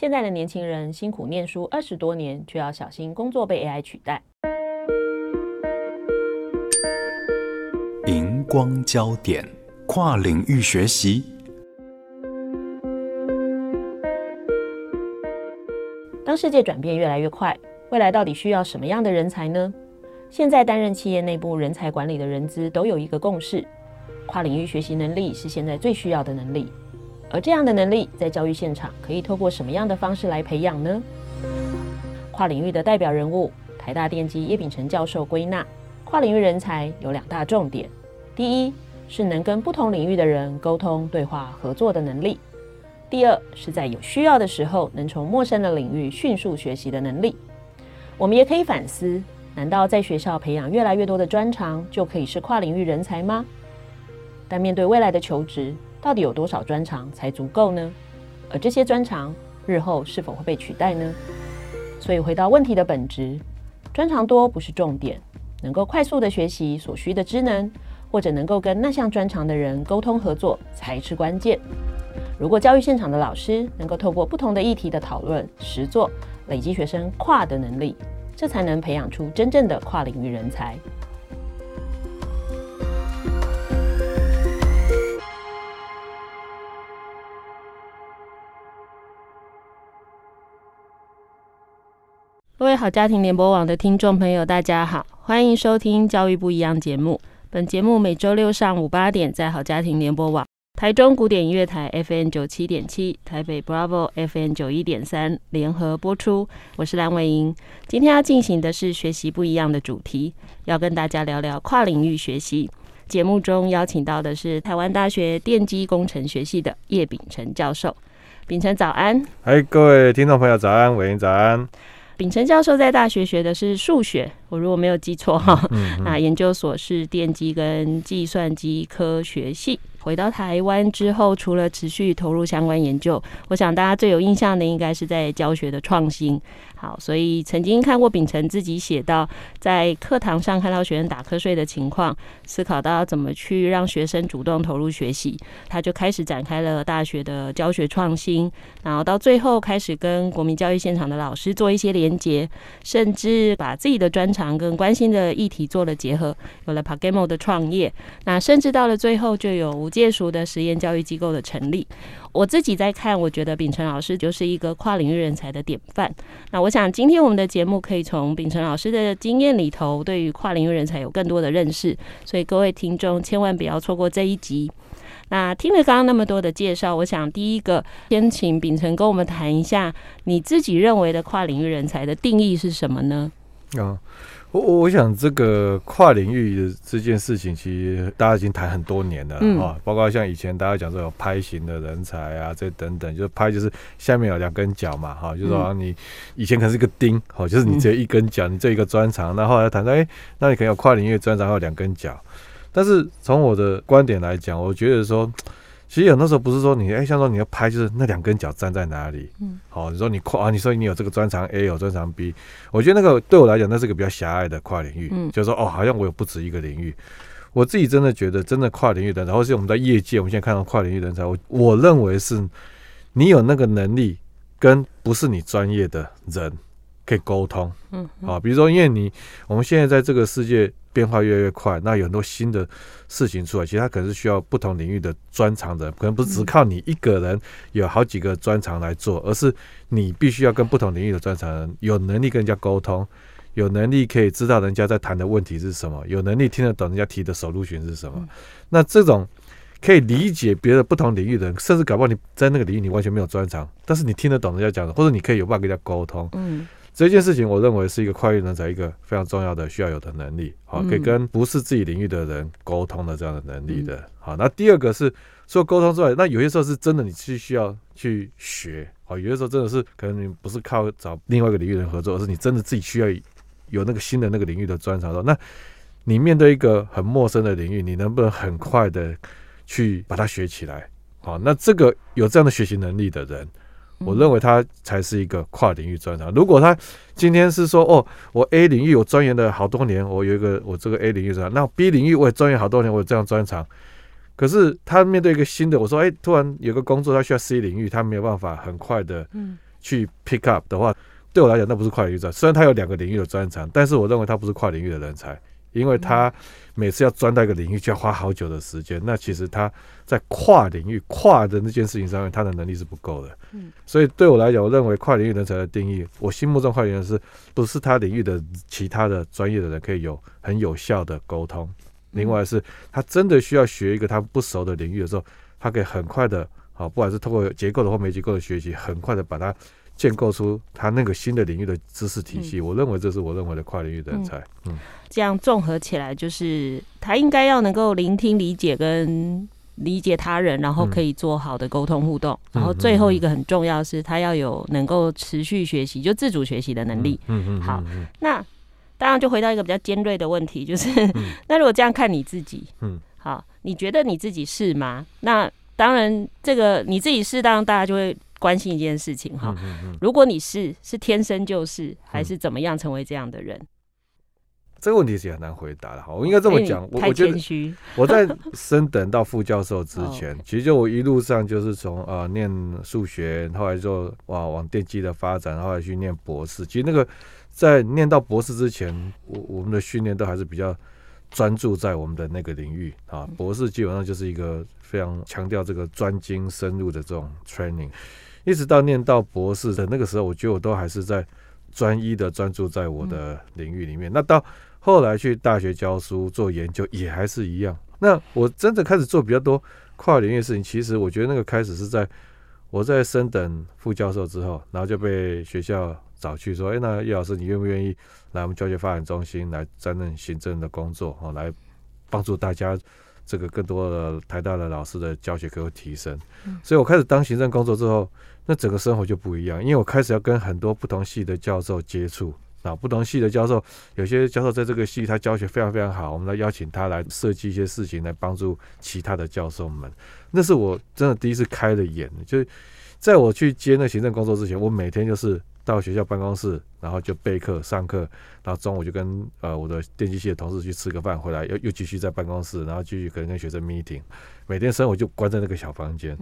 现在的年轻人辛苦念书二十多年，却要小心工作被 AI 取代。”荧光焦点，跨领域学习。当世界转变越来越快，未来到底需要什么样的人才呢？现在担任企业内部人才管理的人资都有一个共识：跨领域学习能力是现在最需要的能力。而这样的能力，在教育现场可以透过什么样的方式来培养呢？跨领域的代表人物，台大电机叶秉成教授归纳，跨领域人才有两大重点：第一是能跟不同领域的人沟通、对话、合作的能力；第二是在有需要的时候，能从陌生的领域迅速学习的能力。我们也可以反思：难道在学校培养越来越多的专长，就可以是跨领域人才吗？但面对未来的求职，到底有多少专长才足够呢？而这些专长日后是否会被取代呢？所以回到问题的本质，专长多不是重点，能够快速的学习所需的知能，或者能够跟那项专长的人沟通合作才是关键。如果教育现场的老师能够透过不同的议题的讨论、实作，累积学生跨的能力，这才能培养出真正的跨领域人才。各位好，家庭联播网的听众朋友，大家好，欢迎收听《教育不一样》节目。本节目每周六上午八点在好家庭联播网、台中古典音乐台 FM 九七点七、台北 Bravo FM 九一点三联合播出。我是蓝伟莹，今天要进行的是学习不一样的主题，要跟大家聊聊跨领域学习。节目中邀请到的是台湾大学电机工程学系的叶秉成教授。秉成早安！嗨，各位听众朋友早安，伟莹早安。秉承教授在大学学的是数学，我如果没有记错哈，那研究所是电机跟计算机科学系。回到台湾之后，除了持续投入相关研究，我想大家最有印象的应该是在教学的创新。好，所以曾经看过秉承自己写到，在课堂上看到学生打瞌睡的情况，思考到要怎么去让学生主动投入学习，他就开始展开了大学的教学创新，然后到最后开始跟国民教育现场的老师做一些连结，甚至把自己的专常跟关心的议题做了结合，有了 PaGamO 的创业，那甚至到了最后就有无界塾的实验教育机构的成立。我自己在看，我觉得秉承老师就是一个跨领域人才的典范。那我想今天我们的节目可以从秉承老师的经验里头，对于跨领域人才有更多的认识。所以各位听众千万不要错过这一集。那听了刚刚那么多的介绍，我想第一个先请秉承跟我们谈一下你自己认为的跨领域人才的定义是什么呢？嗯。我我想这个跨领域的这件事情，其实大家已经谈很多年了啊、嗯，包括像以前大家讲说有拍型的人才啊，这等等，就是拍就是下面有两根脚嘛，哈，就是说你以前可能是一个钉，好，就是你只有一根脚，你这一个专长，那后来谈到，哎，那你可能有跨领域专长，还有两根脚，但是从我的观点来讲，我觉得说。其实有那时候不是说你哎，像说你要拍，就是那两根脚站在哪里？嗯，好，你说你跨啊，你说你有这个专长 A，有专长 B，我觉得那个对我来讲，那是个比较狭隘的跨领域。嗯，就是说哦，好像我有不止一个领域。我自己真的觉得，真的跨领域的，然后是我们在业界，我们现在看到跨领域人才，我我认为是你有那个能力，跟不是你专业的人可以沟通。嗯，好，比如说，因为你我们现在在这个世界。变化越来越快，那有很多新的事情出来，其实它可能是需要不同领域的专长的，可能不是只靠你一个人有好几个专长来做，而是你必须要跟不同领域的专长人有能力跟人家沟通，有能力可以知道人家在谈的问题是什么，有能力听得懂人家提的 solution 是什么。那这种可以理解别的不同领域的人，甚至搞不好你在那个领域你完全没有专长，但是你听得懂人家讲的，或者你可以有办法跟人家沟通。嗯。这件事情，我认为是一个跨域人才一个非常重要的需要有的能力，好，可以跟不是自己领域的人沟通的这样的能力的。好，那第二个是除了沟通之外，那有些时候是真的，你是需要去学好。有些时候真的是可能你不是靠找另外一个领域人合作，而是你真的自己需要有那个新的那个领域的专长的。那你面对一个很陌生的领域，你能不能很快的去把它学起来？好，那这个有这样的学习能力的人，我认为他才是一个跨领域专长。如果他今天是说，哦，我 A 领域我钻研了好多年，我有一个我这个 A 领域专长，那 B 领域我也钻研好多年，我有这样专长。可是他面对一个新的，我说，哎，突然有个工作他需要 C 领域，他没有办法很快的去 pick up 的话，对我来讲那不是跨领域专长。虽然他有两个领域的专长，但是我认为他不是跨领域的人才。因为他每次要钻到一个领域，就要花好久的时间。那其实他在跨领域、跨的那件事情上面，他的能力是不够的。嗯，所以对我来讲，我认为跨领域人才的定义，我心目中跨领域人是不是他领域的其他的专业的人可以有很有效的沟通？另外是他真的需要学一个他不熟的领域的时候，他可以很快的，好，不管是通过结构的或没结构的学习，很快的把它。建构出他那个新的领域的知识体系，嗯、我认为这是我认为的跨领域人才。嗯，这样综合起来，就是他应该要能够聆听、理解跟理解他人，然后可以做好的沟通互动。嗯、然后最后一个很重要是，他要有能够持续学习，就自主学习的能力。嗯嗯。好，那当然就回到一个比较尖锐的问题，就是、嗯、那如果这样看你自己，嗯，好，你觉得你自己是吗？那当然，这个你自己是，当然大家就会。关心一件事情哈，如果你是是天生就是，还是怎么样成为这样的人？这个问题是很难回答的哈。我应该这么讲，我我觉得我在升等到副教授之 前，其实就我一路上就是从呃念数学，后来就哇往电机的发展，后来去念博士。其实那个在念到博士之前，我我们的训练都还是比较专注在我们的那个领域啊。博士基本上就是一个非常强调这个专精深入的这种 training。一直到念到博士的那个时候，我觉得我都还是在专一的专注在我的领域里面。那到后来去大学教书做研究也还是一样。那我真的开始做比较多跨领域的事情，其实我觉得那个开始是在我在升等副教授之后，然后就被学校找去说：“哎，那叶老师，你愿不愿意来我们教学发展中心来担任行政的工作，哦，来帮助大家？”这个更多的台大的老师的教学可以提升，所以我开始当行政工作之后，那整个生活就不一样，因为我开始要跟很多不同系的教授接触啊，不同系的教授，有些教授在这个系他教学非常非常好，我们来邀请他来设计一些事情来帮助其他的教授们，那是我真的第一次开了眼，就是在我去接那行政工作之前，我每天就是。到学校办公室，然后就备课上课，然后中午就跟呃我的电机系的同事去吃个饭，回来又又继续在办公室，然后继续可能跟学生 meeting，每天生活就关在那个小房间。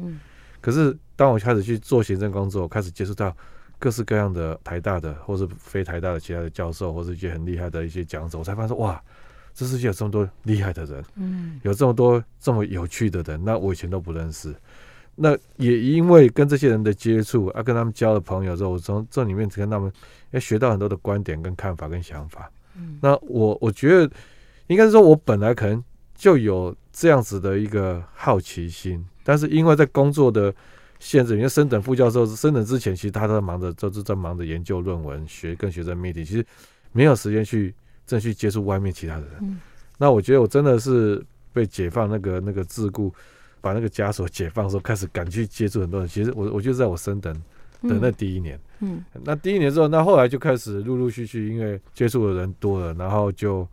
可是当我开始去做行政工作，开始接触到各式各样的台大的或是非台大的其他的教授，或是一些很厉害的一些讲者，我才发现说哇，这世界有这么多厉害的人，嗯，有这么多这么有趣的人，那我以前都不认识。那也因为跟这些人的接触啊，跟他们交了朋友之后，我从这里面跟他们要学到很多的观点、跟看法、跟想法。嗯，那我我觉得应该是说，我本来可能就有这样子的一个好奇心，但是因为在工作的限制，因为升等副教授升等之前，其实他都在忙着，都是在忙着研究论文、学跟学生 meeting，其实没有时间去正去接触外面其他的人。嗯，那我觉得我真的是被解放那个那个桎梏。把那个枷锁解放的时候，开始敢去接触很多人。其实我我就在我升等的那第一年，嗯，那第一年之后，那后来就开始陆陆续续，因为接触的人多了，然后就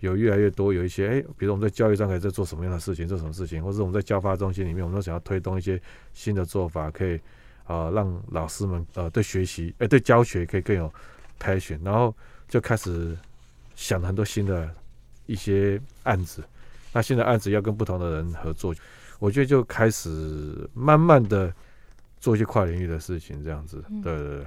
有越来越多有一些，哎，比如我们在教育上可以在做什么样的事情，做什么事情，或者我们在教发中心里面，我们都想要推动一些新的做法，可以啊、呃、让老师们呃对学习，哎对教学可以更有 passion，然后就开始想很多新的一些案子。那新的案子要跟不同的人合作。我觉得就开始慢慢的做一些跨领域的事情，这样子，对对对。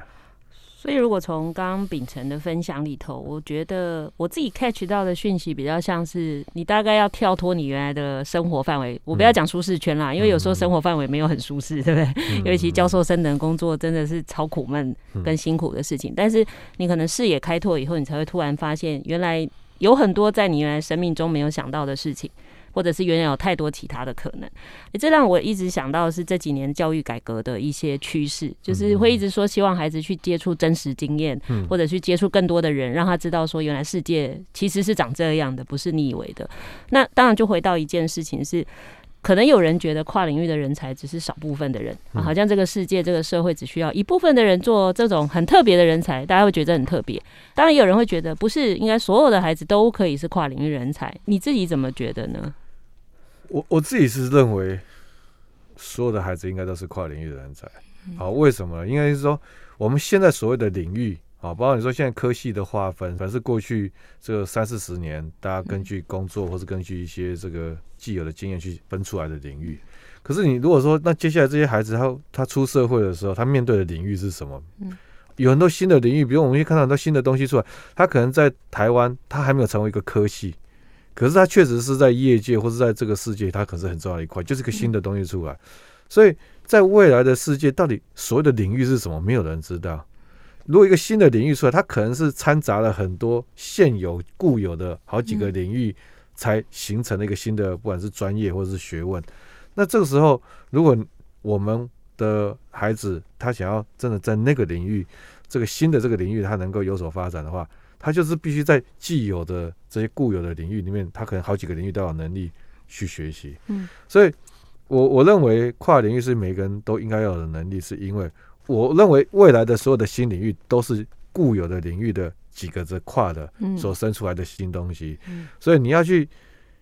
所以，如果从刚刚秉承的分享里头，我觉得我自己 catch 到的讯息比较像是，你大概要跳脱你原来的生活范围。我不要讲舒适圈啦，因为有时候生活范围没有很舒适，对不对？尤其教授升等工作真的是超苦闷跟辛苦的事情。但是你可能视野开拓以后，你才会突然发现，原来有很多在你原来生命中没有想到的事情。或者是原来有太多其他的可能，这让我一直想到的是这几年教育改革的一些趋势，就是会一直说希望孩子去接触真实经验，或者去接触更多的人，让他知道说原来世界其实是长这样的，不是你以为的。那当然就回到一件事情是。可能有人觉得跨领域的人才只是少部分的人，啊、好像这个世界、这个社会只需要一部分的人做这种很特别的人才，大家会觉得很特别。当然，也有人会觉得不是，应该所有的孩子都可以是跨领域人才。你自己怎么觉得呢？我我自己是认为，所有的孩子应该都是跨领域的人才。好，为什么呢？应该是说，我们现在所谓的领域。好，包括你说现在科系的划分，反正是过去这三四十年，大家根据工作或是根据一些这个既有的经验去分出来的领域。可是你如果说，那接下来这些孩子他他出社会的时候，他面对的领域是什么？有很多新的领域，比如我们看到很多新的东西出来。他可能在台湾，他还没有成为一个科系，可是他确实是在业界或是在这个世界，他可是很重要的一块，就是个新的东西出来。所以在未来的世界，到底所谓的领域是什么？没有人知道。如果一个新的领域出来，它可能是掺杂了很多现有固有的好几个领域，才形成了一个新的，不管是专业或者是学问。那这个时候，如果我们的孩子他想要真的在那个领域，这个新的这个领域他能够有所发展的话，他就是必须在既有的这些固有的领域里面，他可能好几个领域都有能力去学习。嗯，所以我我认为跨领域是每个人都应该要有的能力，是因为。我认为未来的所有的新领域都是固有的领域的几个字跨的所生出来的新东西，所以你要去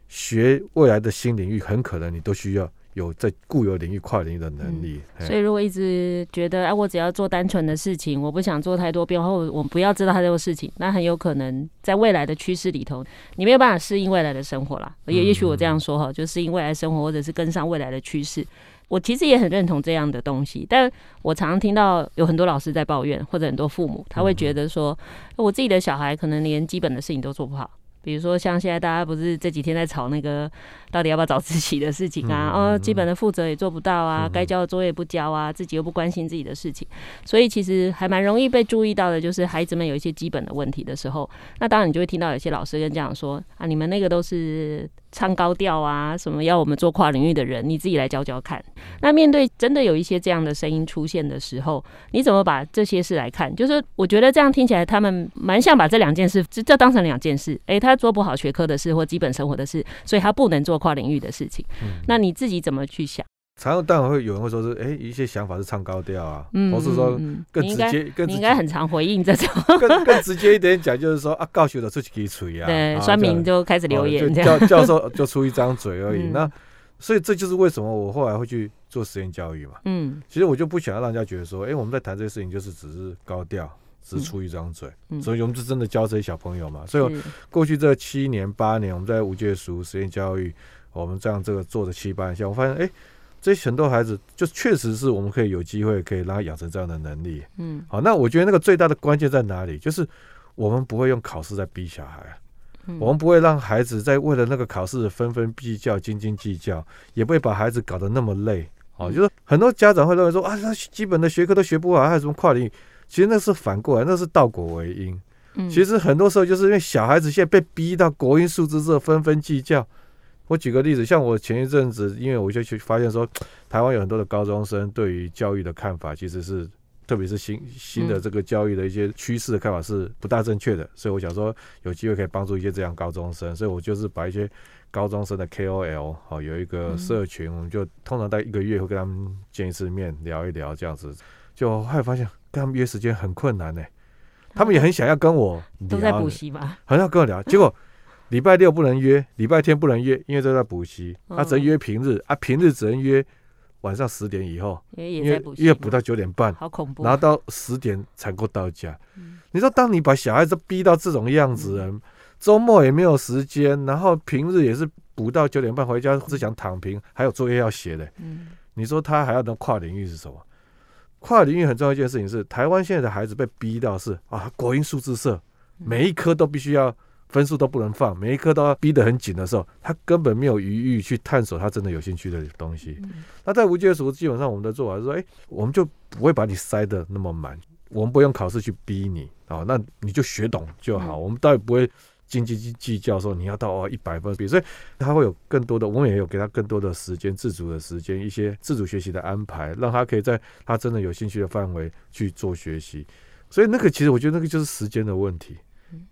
学未来的新领域，很可能你都需要有在固有领域跨领域的能力。所以如果一直觉得哎，我只要做单纯的事情，我不想做太多变化，或我不要知道太多事情，那很有可能在未来的趋势里头，你没有办法适应未来的生活啦。也也许我这样说哈，就适应未来生活，或者是跟上未来的趋势。我其实也很认同这样的东西，但我常常听到有很多老师在抱怨，或者很多父母他会觉得说，我自己的小孩可能连基本的事情都做不好。比如说，像现在大家不是这几天在吵那个到底要不要早自习的事情啊？哦，基本的负责也做不到啊，该交的作业不交啊，自己又不关心自己的事情，所以其实还蛮容易被注意到的，就是孩子们有一些基本的问题的时候，那当然你就会听到有些老师跟家长说啊，你们那个都是唱高调啊，什么要我们做跨领域的人，你自己来教教看。那面对真的有一些这样的声音出现的时候，你怎么把这些事来看？就是我觉得这样听起来，他们蛮像把这两件事这这当成两件事，诶，他。做不好学科的事或基本生活的事，所以他不能做跨领域的事情。嗯、那你自己怎么去想？常常当然会有人会说是，哎、欸，一些想法是唱高调啊，嗯、或是说更直接，更你应该很常回应这种。更更直接一点讲，就是说啊，教授的出去给吹啊，对，酸民就开始留言，教教授就出一张嘴而已。嗯、那所以这就是为什么我后来会去做实验教育嘛。嗯，其实我就不想要让人家觉得说，哎、欸，我们在谈这些事情就是只是高调。只出一张嘴，嗯、所以我们是真的教这些小朋友嘛。嗯、所以过去这七年八年，我们在无界塾实验教育，我们这样这个做的七八年下，我发现哎、欸，这些很多孩子就确实是我们可以有机会可以让他养成这样的能力。嗯，好，那我觉得那个最大的关键在哪里？就是我们不会用考试在逼小孩，嗯、我们不会让孩子在为了那个考试纷纷计较、斤斤计较，也不会把孩子搞得那么累。好，就是很多家长会认为说啊，他基本的学科都学不好，还有什么跨领域？其实那是反过来，那是倒果为因。嗯其实很多时候就是因为小孩子现在被逼到国英数字这纷纷计较。我举个例子，像我前一阵子，因为我就去发现说，台湾有很多的高中生对于教育的看法，其实是特别是新新的这个教育的一些趋势的看法是不大正确的。所以我想说，有机会可以帮助一些这样高中生，所以我就是把一些高中生的 KOL 好有一个社群，我们就通常在一个月会跟他们见一次面，聊一聊这样子，就后来发现。跟他们约时间很困难呢、欸，他们也很想要跟我聊，都在补习吧，很想跟我聊。结果礼拜六不能约，礼拜天不能约，因为都在补习。他只能约平日啊，平日只能约晚上十点以后，因为因为补到九点半，好恐怖，然后到十点才够到家。你说，当你把小孩子逼到这种样子，人周末也没有时间，然后平日也是补到九点半回家，只想躺平，还有作业要写的。你说他还要能跨领域是什么？跨领域很重要一件事情是，台湾现在的孩子被逼到是啊，国英数字社，每一科都必须要分数都不能放，每一科都要逼得很紧的时候，他根本没有余裕去探索他真的有兴趣的东西。那在无界塾，基本上我们的做法是说，哎，我们就不会把你塞得那么满，我们不用考试去逼你啊，那你就学懂就好，我们倒也不会。斤斤计较说你要到哦一百分，比所以他会有更多的，我们也有给他更多的时间，自主的时间，一些自主学习的安排，让他可以在他真的有兴趣的范围去做学习。所以那个其实我觉得那个就是时间的问题。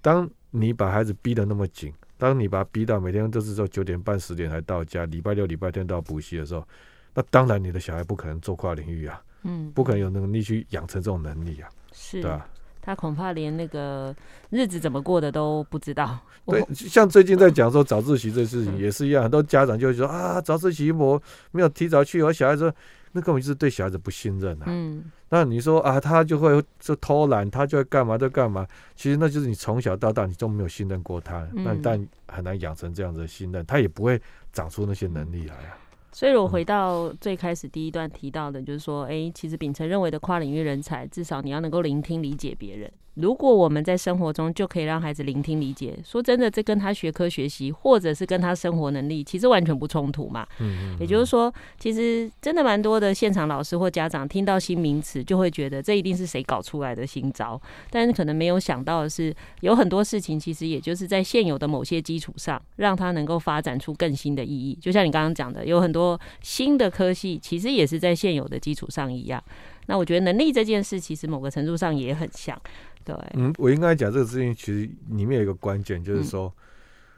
当你把孩子逼得那么紧，当你把他逼到每天都是说九点半十点才到家，礼拜六礼拜天都要补习的时候，那当然你的小孩不可能做跨领域啊，嗯，不可能有能力去养成这种能力啊，是，对吧？他恐怕连那个日子怎么过的都不知道。对，像最近在讲说早自习这事情也是一样，很多家长就会说啊，早自习我没有提早去，我小孩子那根本就是对小孩子不信任啊。嗯，那你说啊，他就会就偷懒，他就会干嘛就干嘛，其实那就是你从小到大你都没有信任过他，那但很难养成这样子的信任，他也不会长出那些能力来啊。所以，我回到最开始第一段提到的，就是说，哎，其实秉承认为的跨领域人才，至少你要能够聆听、理解别人。如果我们在生活中就可以让孩子聆听理解，说真的，这跟他学科学习或者是跟他生活能力，其实完全不冲突嘛。嗯，嗯，嗯。也就是说，其实真的蛮多的现场老师或家长听到新名词，就会觉得这一定是谁搞出来的新招，但是可能没有想到的是，有很多事情其实也就是在现有的某些基础上，让他能够发展出更新的意义。就像你刚刚讲的，有很多新的科系，其实也是在现有的基础上一样。那我觉得能力这件事，其实某个程度上也很像。对，嗯，我应该讲这个事情，其实里面有一个关键，就是说，嗯、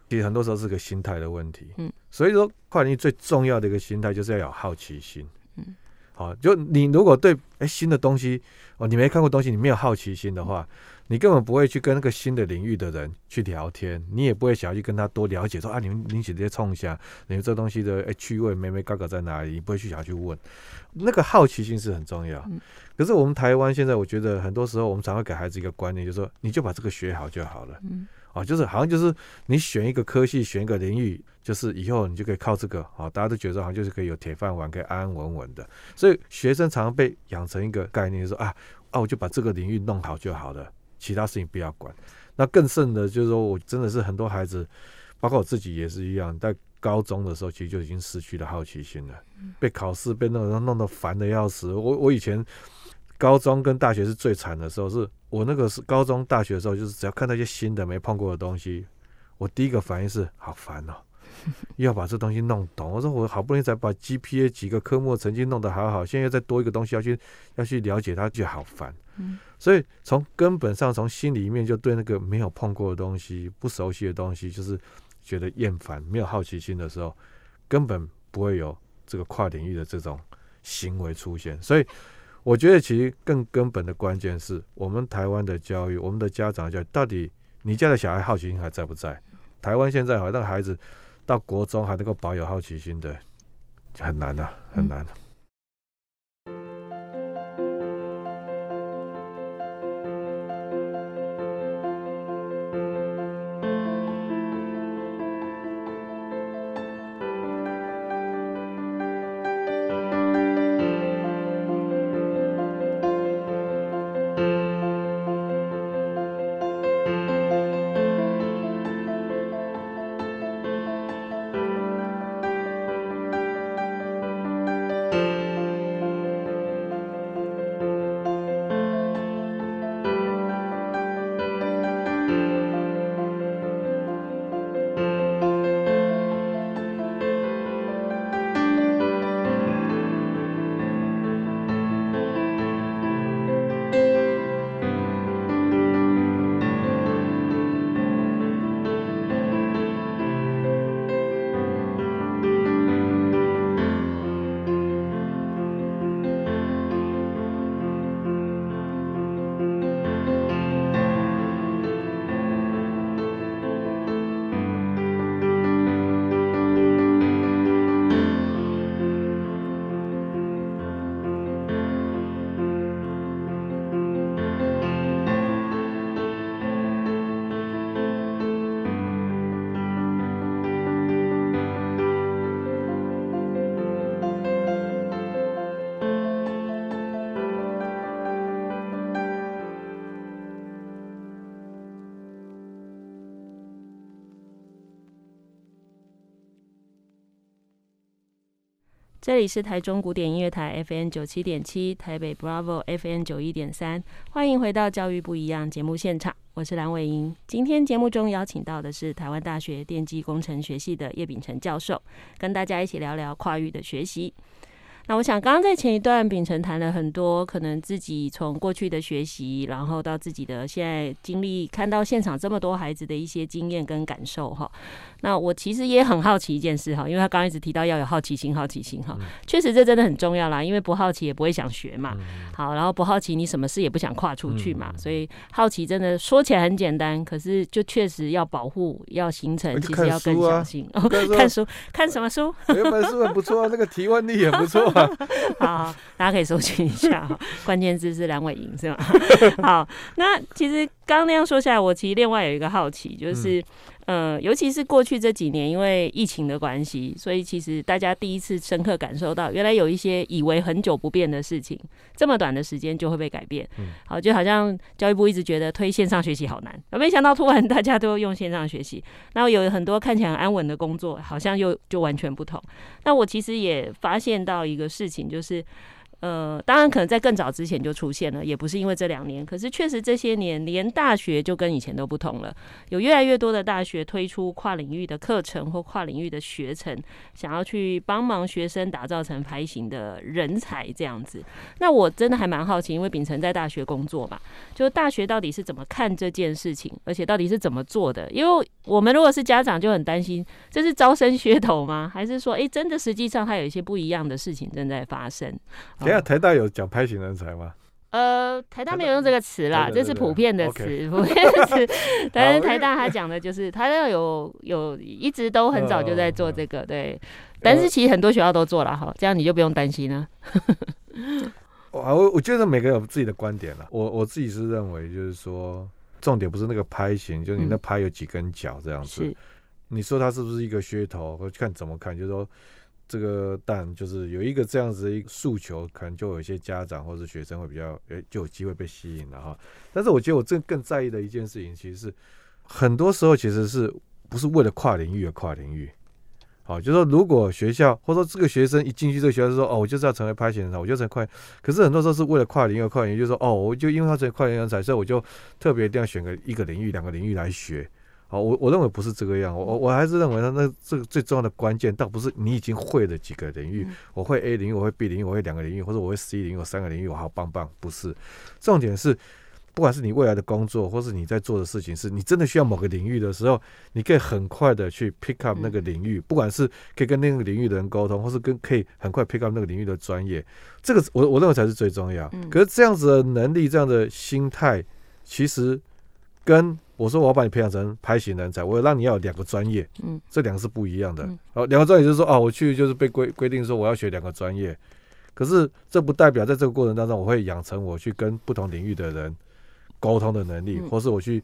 其实很多时候是个心态的问题。嗯，所以说跨领域最重要的一个心态，就是要有好奇心。嗯，好，就你如果对哎、欸、新的东西哦，你没看过东西，你没有好奇心的话。嗯你根本不会去跟那个新的领域的人去聊天，你也不会想要去跟他多了解，说啊，你们引起这些冲下，你们这东西的哎趣味、眉眉角角在哪里？你不会去想要去问，那个好奇心是很重要。可是我们台湾现在，我觉得很多时候我们常会给孩子一个观念，就是说你就把这个学好就好了。嗯，啊，就是好像就是你选一个科系，选一个领域，就是以后你就可以靠这个啊，大家都觉得好像就是可以有铁饭碗，可以安安稳稳的。所以学生常常被养成一个概念，就是说啊啊，我就把这个领域弄好就好了。其他事情不要管，那更甚的，就是说我真的是很多孩子，包括我自己也是一样，在高中的时候，其实就已经失去了好奇心了，被考试被弄弄得烦的要死。我我以前高中跟大学是最惨的时候，是我那个是高中大学的时候，就是只要看到一些新的没碰过的东西，我第一个反应是好烦哦。又 要把这东西弄懂，我说我好不容易才把 GPA 几个科目成绩弄得好好，现在又再多一个东西要去要去了解它，就好烦。嗯，所以从根本上，从心里面就对那个没有碰过的东西、不熟悉的东西，就是觉得厌烦，没有好奇心的时候，根本不会有这个跨领域的这种行为出现。所以我觉得，其实更根本的关键是我们台湾的教育，我们的家长教育，到底你家的小孩好奇心还在不在？台湾现在好像孩子。到国中还能够保有好奇心的，很难啊，很难。这里是台中古典音乐台 FM 九七点七，台北 Bravo FM 九一点三，欢迎回到教育不一样节目现场，我是蓝伟莹。今天节目中邀请到的是台湾大学电机工程学系的叶秉成教授，跟大家一起聊聊跨域的学习。那我想，刚刚在前一段，秉承谈了很多，可能自己从过去的学习，然后到自己的现在经历，看到现场这么多孩子的一些经验跟感受哈。那我其实也很好奇一件事哈，因为他刚刚一直提到要有好奇心，好奇心哈，确实这真的很重要啦，因为不好奇也不会想学嘛。好，然后不好奇，你什么事也不想跨出去嘛。所以好奇真的说起来很简单，可是就确实要保护，要形成，其实要更小心。看书，看什么书？有本书很不错啊，那个提问力也不错。好，大家可以搜寻一下，关键字是梁伟莹是吗？好，那其实刚刚那样说下来，我其实另外有一个好奇，就是。嗯，尤其是过去这几年，因为疫情的关系，所以其实大家第一次深刻感受到，原来有一些以为很久不变的事情，这么短的时间就会被改变。嗯，好，就好像教育部一直觉得推线上学习好难，没想到突然大家都用线上学习，那有很多看起来很安稳的工作，好像又就完全不同。那我其实也发现到一个事情，就是。呃，当然可能在更早之前就出现了，也不是因为这两年。可是确实这些年，连大学就跟以前都不同了。有越来越多的大学推出跨领域的课程或跨领域的学程，想要去帮忙学生打造成排型的人才这样子。那我真的还蛮好奇，因为秉承在大学工作嘛，就大学到底是怎么看这件事情，而且到底是怎么做的？因为我们如果是家长，就很担心这是招生噱头吗？还是说，哎、真的实际上还有一些不一样的事情正在发生？等下，台大有讲拍型人才吗？呃，台大没有用这个词啦，这是普遍的词，普遍的词。但是台大他讲的就是，他要有有一直都很早就在做这个，对。但是其实很多学校都做了哈，这样你就不用担心了。我我觉得每个人有自己的观点了。我我自己是认为，就是说，重点不是那个拍型，就是你那拍有几根脚这样子。你说它是不是一个噱头？我看怎么看，就是说。这个但就是有一个这样子的一个诉求，可能就有一些家长或者学生会比较诶，就有机会被吸引了哈。但是我觉得我真更在意的一件事情，其实是很多时候其实是不是为了跨领域而跨领域？好，就是说如果学校或者说这个学生一进去这个学校就说哦，我就是要成为拍型人才，我就成为快。可是很多时候是为了跨领域跨领域，就是说哦，我就因为他成为跨领域人才，所以我就特别一定要选个一个领域、两个领域来学。好，我我认为不是这个样，我我还是认为呢那这个最重要的关键，倒不是你已经会了几个领域，我会 A 领域，我会 B 领域，我会两个领域，或者我会 C 领域，我三个领域，我好棒棒，不是。重点是，不管是你未来的工作，或是你在做的事情，是你真的需要某个领域的时候，你可以很快的去 pick up 那个领域，不管是可以跟那个领域的人沟通，或是跟可以很快 pick up 那个领域的专业，这个我我认为才是最重要。可是这样子的能力，这样的心态，其实跟我说我要把你培养成拍型人才，我让你要有两个专业，嗯，这两个是不一样的。哦，两个专业就是说，啊，我去就是被规规定说我要学两个专业，可是这不代表在这个过程当中我会养成我去跟不同领域的人沟通的能力，或是我去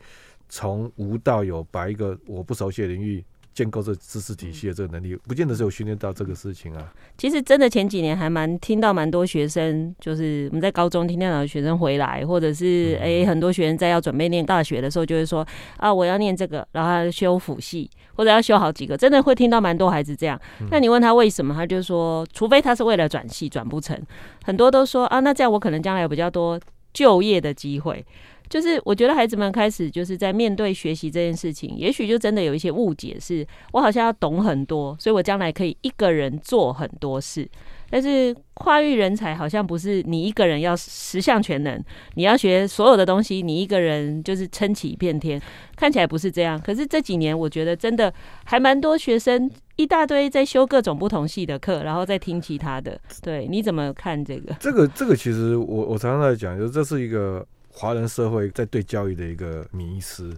从无到有把一个我不熟悉的领域。建构这知识体系的这个能力，不见得是有训练到这个事情啊。其实真的前几年还蛮听到蛮多学生，就是我们在高中听到的学生回来，或者是哎、欸、很多学生在要准备念大学的时候，就会说啊，我要念这个，然后他修辅系或者要修好几个，真的会听到蛮多孩子这样。那你问他为什么，他就说，除非他是为了转系转不成，很多都说啊，那这样我可能将来有比较多就业的机会。就是我觉得孩子们开始就是在面对学习这件事情，也许就真的有一些误解，是我好像要懂很多，所以我将来可以一个人做很多事。但是跨域人才好像不是你一个人要十项全能，你要学所有的东西，你一个人就是撑起一片天，看起来不是这样。可是这几年我觉得真的还蛮多学生一大堆在修各种不同系的课，然后再听其他的。对，你怎么看这个？这个这个其实我我常常在讲，就是这是一个。华人社会在对教育的一个迷失，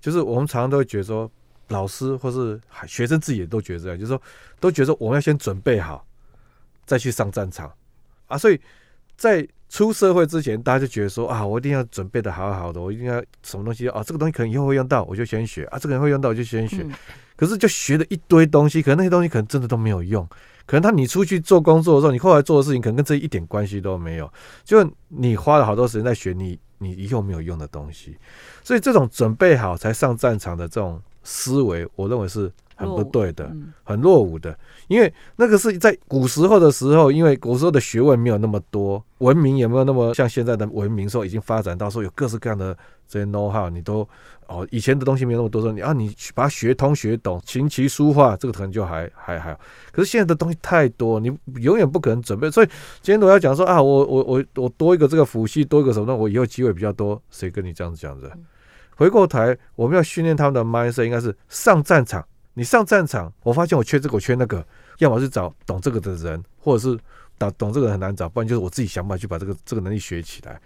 就是我们常常都会觉得说，老师或是学生自己也都觉得这样，就是说，都觉得说我们要先准备好，再去上战场啊。所以在出社会之前，大家就觉得说啊，我一定要准备的好好的，我一定要什么东西啊，这个东西可能以后会用到，我就先学啊，这个人会用到，我就先学。可是就学了一堆东西，可能那些东西可能真的都没有用。可能他你出去做工作的时候，你后来做的事情可能跟这一点关系都没有，就你花了好多时间在学你。你以后没有用的东西，所以这种准备好才上战场的这种思维，我认为是很不对的，很落伍的。因为那个是在古时候的时候，因为古时候的学问没有那么多，文明也没有那么像现在的文明说已经发展到说有各式各样的这些 know how，你都哦以前的东西没有那么多，说你啊你把它学通学懂，琴棋书画这个可能就还还还好。可是现在的东西太多，你永远不可能准备。所以今天我要讲说啊，我我我我多一个这个辅系，多一个什么，我以后机会比较多。谁跟你这样子讲的？回过头，我们要训练他们的 mindset，应该是上战场。你上战场，我发现我缺这个，我缺那个，要么是找懂这个的人，或者是懂懂这个人很难找，不然就是我自己想办法去把这个这个能力学起来。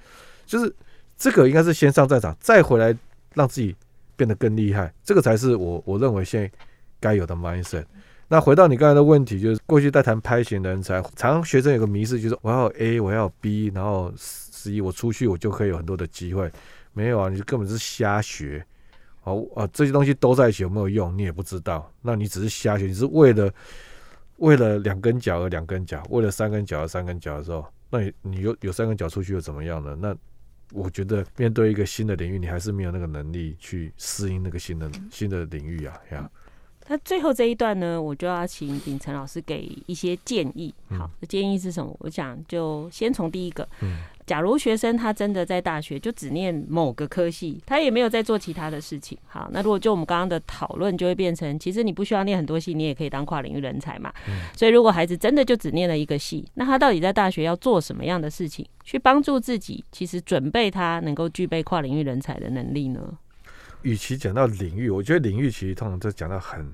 就是这个应该是先上战场，再回来让自己变得更厉害，这个才是我我认为现在该有的 mindset。那回到你刚才的问题，就是过去在谈拍型人才，常常学生有个迷思，就是我要 A，我要 B，然后 C，我出去我就可以有很多的机会。没有啊，你根本是瞎学。哦啊，这些东西都在一起有没有用，你也不知道。那你只是瞎学，你是为了为了两根脚而两根脚，为了三根脚而三根脚的时候，那你你有有三根脚出去又怎么样呢？那我觉得面对一个新的领域，你还是没有那个能力去适应那个新的新的领域啊，呀。那最后这一段呢，我就要请秉承老师给一些建议。好，建议是什么？我想就先从第一个。假如学生他真的在大学就只念某个科系，他也没有在做其他的事情。好，那如果就我们刚刚的讨论，就会变成，其实你不需要念很多系，你也可以当跨领域人才嘛。所以如果孩子真的就只念了一个系，那他到底在大学要做什么样的事情，去帮助自己，其实准备他能够具备跨领域人才的能力呢？与其讲到领域，我觉得领域其实通常都讲到很，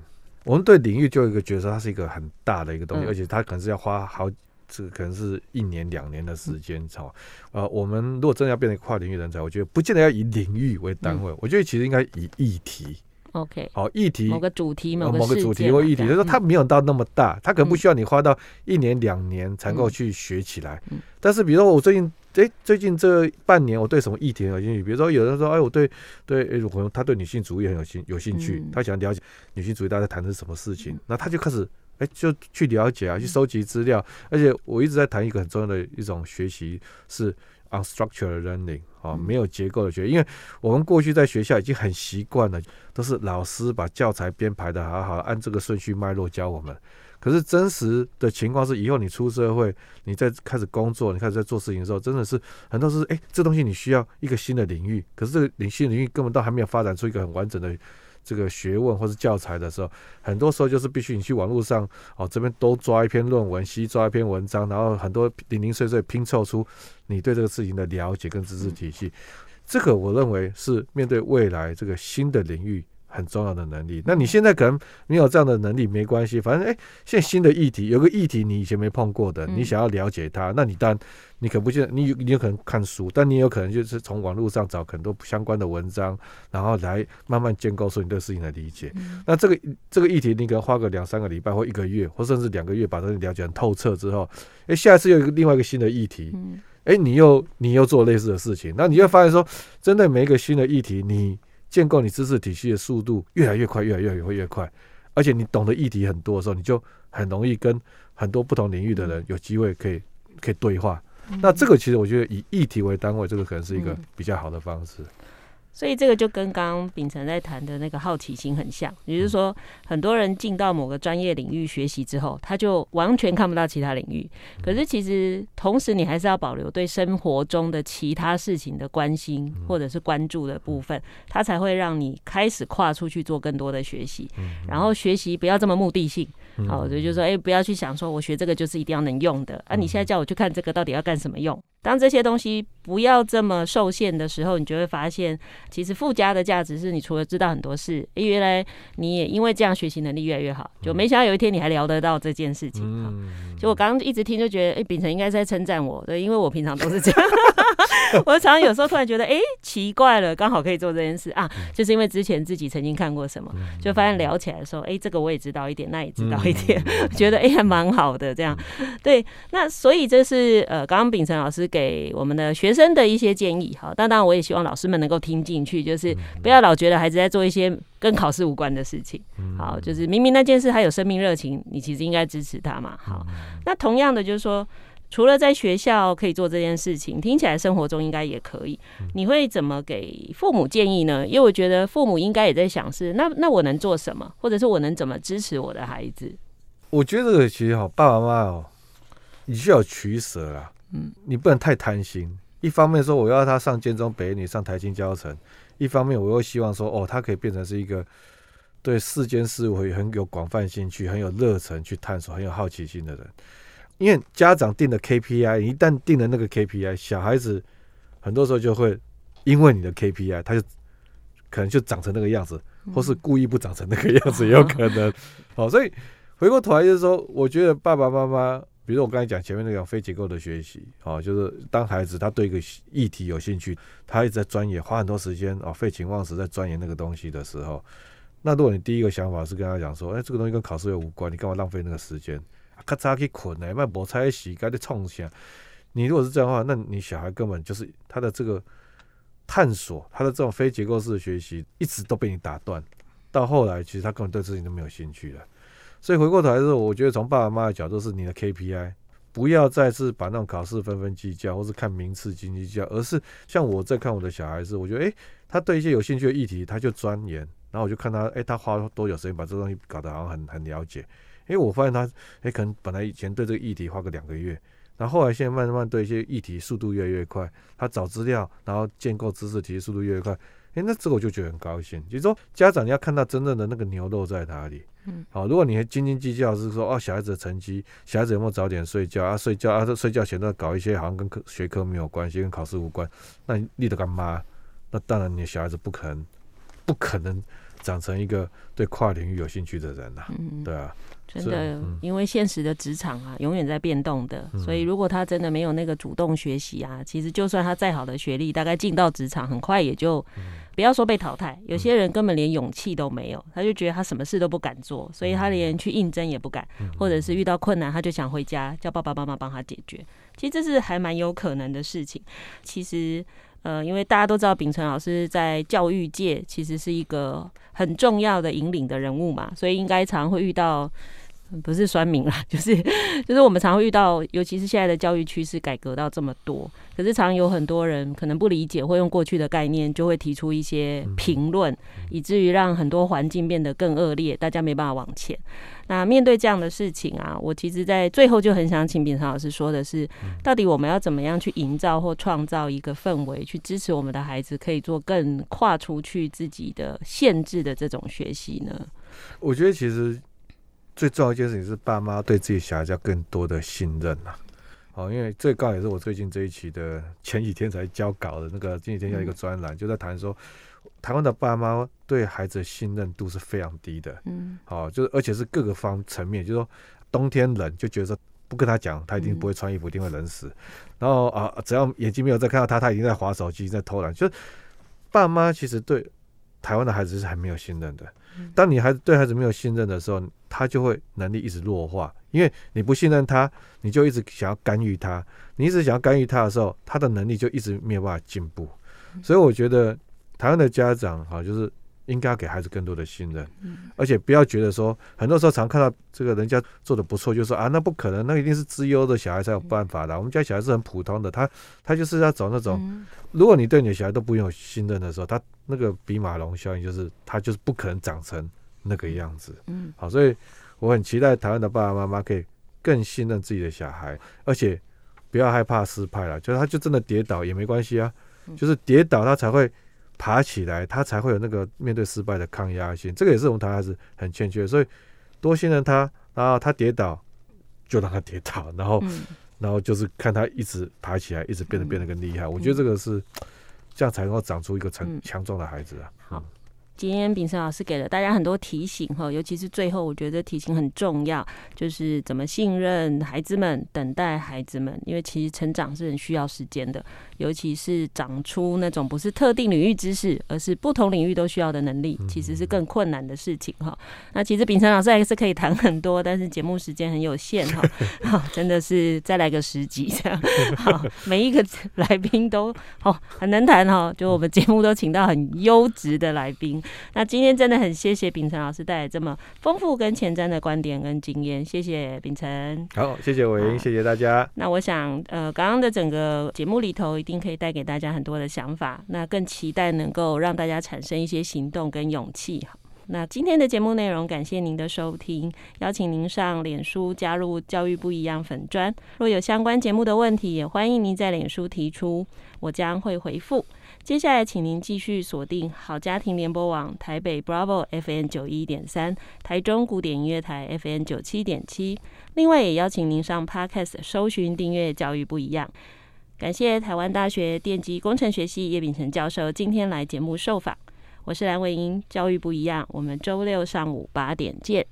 我们对领域就有一个觉得它是一个很大的一个东西，而且它可能是要花好。这个可能是一年两年的时间，好，呃，我们如果真的要变成跨领域人才，我觉得不见得要以领域为单位，我觉得其实应该以议题，OK，好，议题某个主题，某个主题或议题，就是说它没有到那么大，它可能不需要你花到一年两年才够去学起来。但是，比如说我最近，哎，最近这半年我对什么议题很有兴趣？比如说有人说，哎，我对对，哎，可能他对女性主义很有兴有兴趣，他想了解女性主义大家在谈的是什么事情，那他就开始。哎，就去了解啊，去收集资料。而且我一直在谈一个很重要的一种学习，是 unstructured learning 啊，没有结构的学。因为我们过去在学校已经很习惯了，都是老师把教材编排的好好，按这个顺序脉络教我们。可是真实的情况是，以后你出社会，你在开始工作，你开始在做事情的时候，真的是很多是哎，这东西你需要一个新的领域。可是这个领新领域根本都还没有发展出一个很完整的。这个学问或是教材的时候，很多时候就是必须你去网络上哦，这边都抓一篇论文，西抓一篇文章，然后很多零零碎碎拼凑出你对这个事情的了解跟知识体系。这个我认为是面对未来这个新的领域。很重要的能力。那你现在可能没有这样的能力，没关系，反正哎，现在新的议题有个议题你以前没碰过的，你想要了解它，那你当然你可不见得，你你有可能看书，但你有可能就是从网络上找很多相关的文章，然后来慢慢建构出你对事情的理解。那这个这个议题，你可能花个两三个礼拜或一个月，或甚至两个月，把它了解很透彻之后，哎，下一次又有一个另外一个新的议题，哎，你又你又做类似的事情，那你会发现说，针对每一个新的议题，你。建构你知识体系的速度越来越快，越来越会越快，而且你懂得议题很多的时候，你就很容易跟很多不同领域的人有机会可以可以对话。那这个其实我觉得以议题为单位，这个可能是一个比较好的方式。所以这个就跟刚刚秉承在谈的那个好奇心很像，也就是说，很多人进到某个专业领域学习之后，他就完全看不到其他领域。可是其实同时你还是要保留对生活中的其他事情的关心或者是关注的部分，它才会让你开始跨出去做更多的学习。然后学习不要这么目的性，好，所以就说，哎，不要去想说我学这个就是一定要能用的啊！你现在叫我去看这个到底要干什么用？当这些东西不要这么受限的时候，你就会发现，其实附加的价值是你除了知道很多事，诶，原来你也因为这样学习能力越来越好，就没想到有一天你还聊得到这件事情。嗯，就我刚刚一直听就觉得，诶，秉承应该是在称赞我，对，因为我平常都是这样。我常常有时候突然觉得，哎、欸，奇怪了，刚好可以做这件事啊，就是因为之前自己曾经看过什么，就发现聊起来的时候，哎、欸，这个我也知道一点，那也知道一点，觉得哎、欸、还蛮好的这样。对，那所以这是呃，刚刚秉承老师给我们的学生的一些建议。好，当然我也希望老师们能够听进去，就是不要老觉得孩子在做一些跟考试无关的事情。好，就是明明那件事还有生命热情，你其实应该支持他嘛。好，那同样的就是说。除了在学校可以做这件事情，听起来生活中应该也可以。你会怎么给父母建议呢？因为我觉得父母应该也在想是，那那我能做什么，或者是我能怎么支持我的孩子？我觉得这个其实好，爸爸妈妈哦，你需要取舍啦。嗯，你不能太贪心。一方面说我要他上建中、北女、上台清交成，一方面我又希望说哦，他可以变成是一个对世间事物很有广泛兴趣、很有热忱去探索、很有好奇心的人。因为家长定的 KPI，一旦定了那个 KPI，小孩子很多时候就会因为你的 KPI，他就可能就长成那个样子，或是故意不长成那个样子，也有可能。好，所以回过头来就是说，我觉得爸爸妈妈。比如我刚才讲前面那种非结构的学习，哦，就是当孩子他对一个议题有兴趣，他一直在钻研，花很多时间哦，废寝忘食在钻研那个东西的时候，那如果你第一个想法是跟他讲说，哎、这个东西跟考试又无关，你干嘛浪费那个时间？咔嚓去困呢，卖菠菜洗，该得冲下。你如果是这样的话，那你小孩根本就是他的这个探索，他的这种非结构式的学习，一直都被你打断，到后来其实他根本对自己都没有兴趣了。所以回过头来的时候，我觉得从爸爸妈妈的角度是你的 KPI，不要再是把那种考试分分计较，或是看名次斤斤计较，而是像我在看我的小孩子，我觉得诶、他对一些有兴趣的议题，他就钻研，然后我就看他，诶、他花多久时间把这东西搞得好像很很了解，诶，我发现他，诶、可能本来以前对这个议题花个两个月，然后后来现在慢慢对一些议题速度越来越快，他找资料，然后建构知识体系速度越来越快，诶、欸，那这个我就觉得很高兴。就是说，家长你要看到真正的那个牛肉在哪里。嗯，好，如果你还斤斤计较，是说哦，小孩子的成绩，小孩子有没有早点睡觉啊？睡觉啊，睡觉前都要搞一些好像跟科学科没有关系，跟考试无关，那你立得干嘛？那当然，你的小孩子不可能，不可能长成一个对跨领域有兴趣的人呐、啊。嗯，对啊。真的，因为现实的职场啊，永远在变动的，所以如果他真的没有那个主动学习啊，其实就算他再好的学历，大概进到职场很快也就不要说被淘汰，有些人根本连勇气都没有，他就觉得他什么事都不敢做，所以他连去应征也不敢，或者是遇到困难他就想回家叫爸爸妈妈帮他解决。其实这是还蛮有可能的事情。其实，呃，因为大家都知道秉承老师在教育界其实是一个很重要的引领的人物嘛，所以应该常会遇到。不是酸民啦，就是就是我们常会遇到，尤其是现在的教育趋势改革到这么多，可是常有很多人可能不理解，会用过去的概念，就会提出一些评论，以至于让很多环境变得更恶劣，大家没办法往前。那面对这样的事情啊，我其实在最后就很想请秉承老师说的是，到底我们要怎么样去营造或创造一个氛围，去支持我们的孩子可以做更跨出去自己的限制的这种学习呢？我觉得其实。最重要一件事情是，爸妈对自己小孩子要更多的信任呐。好，因为最高也是我最近这一期的前几天才交稿的那个前几天要一个专栏，就在谈说，台湾的爸妈对孩子的信任度是非常低的。嗯，好，就是而且是各个方层面，就是说冬天冷就觉得说不跟他讲，他一定不会穿衣服，一定会冷死。然后啊，只要眼睛没有在看到他，他已经在划手机，在偷懒。就是爸妈其实对台湾的孩子是还没有信任的。当你孩子对孩子没有信任的时候，他就会能力一直弱化，因为你不信任他，你就一直想要干预他，你一直想要干预他的时候，他的能力就一直没有办法进步。所以我觉得台湾的家长哈，就是应该要给孩子更多的信任，而且不要觉得说，很多时候常看到这个人家做的不错，就说啊，那不可能，那一定是资优的小孩才有办法的。我们家小孩是很普通的，他他就是要走那种，如果你对你的小孩都不用信任的时候，他。那个比马龙效应就是他就是不可能长成那个样子，嗯，好，所以我很期待台湾的爸爸妈妈可以更信任自己的小孩，而且不要害怕失败了，就是他就真的跌倒也没关系啊，就是跌倒他才会爬起来，他才会有那个面对失败的抗压性，这个也是我们台湾孩子很欠缺，所以多信任他，然后他跌倒就让他跌倒，然后然后就是看他一直爬起来，一直变得变得更厉害，我觉得这个是。这样才能够长出一个强强壮的孩子啊！今天秉承老师给了大家很多提醒哈，尤其是最后，我觉得提醒很重要，就是怎么信任孩子们，等待孩子们，因为其实成长是很需要时间的，尤其是长出那种不是特定领域知识，而是不同领域都需要的能力，其实是更困难的事情哈。那其实秉承老师还是可以谈很多，但是节目时间很有限哈，好，真的是再来个十集这样，好，每一个来宾都好很能谈哈，就我们节目都请到很优质的来宾。那今天真的很谢谢秉承老师带来这么丰富跟前瞻的观点跟经验，谢谢秉承。好，谢谢伟莹，谢谢大家。那我想，呃，刚刚的整个节目里头一定可以带给大家很多的想法，那更期待能够让大家产生一些行动跟勇气。那今天的节目内容，感谢您的收听，邀请您上脸书加入教育不一样粉专。若有相关节目的问题，也欢迎您在脸书提出，我将会回复。接下来，请您继续锁定好家庭联播网台北 Bravo FM 九一点三，台中古典音乐台 FM 九七点七。另外，也邀请您上 Podcast 搜寻订阅教育不一样。感谢台湾大学电机工程学系叶秉成教授今天来节目受访。我是蓝伟英，教育不一样，我们周六上午八点见。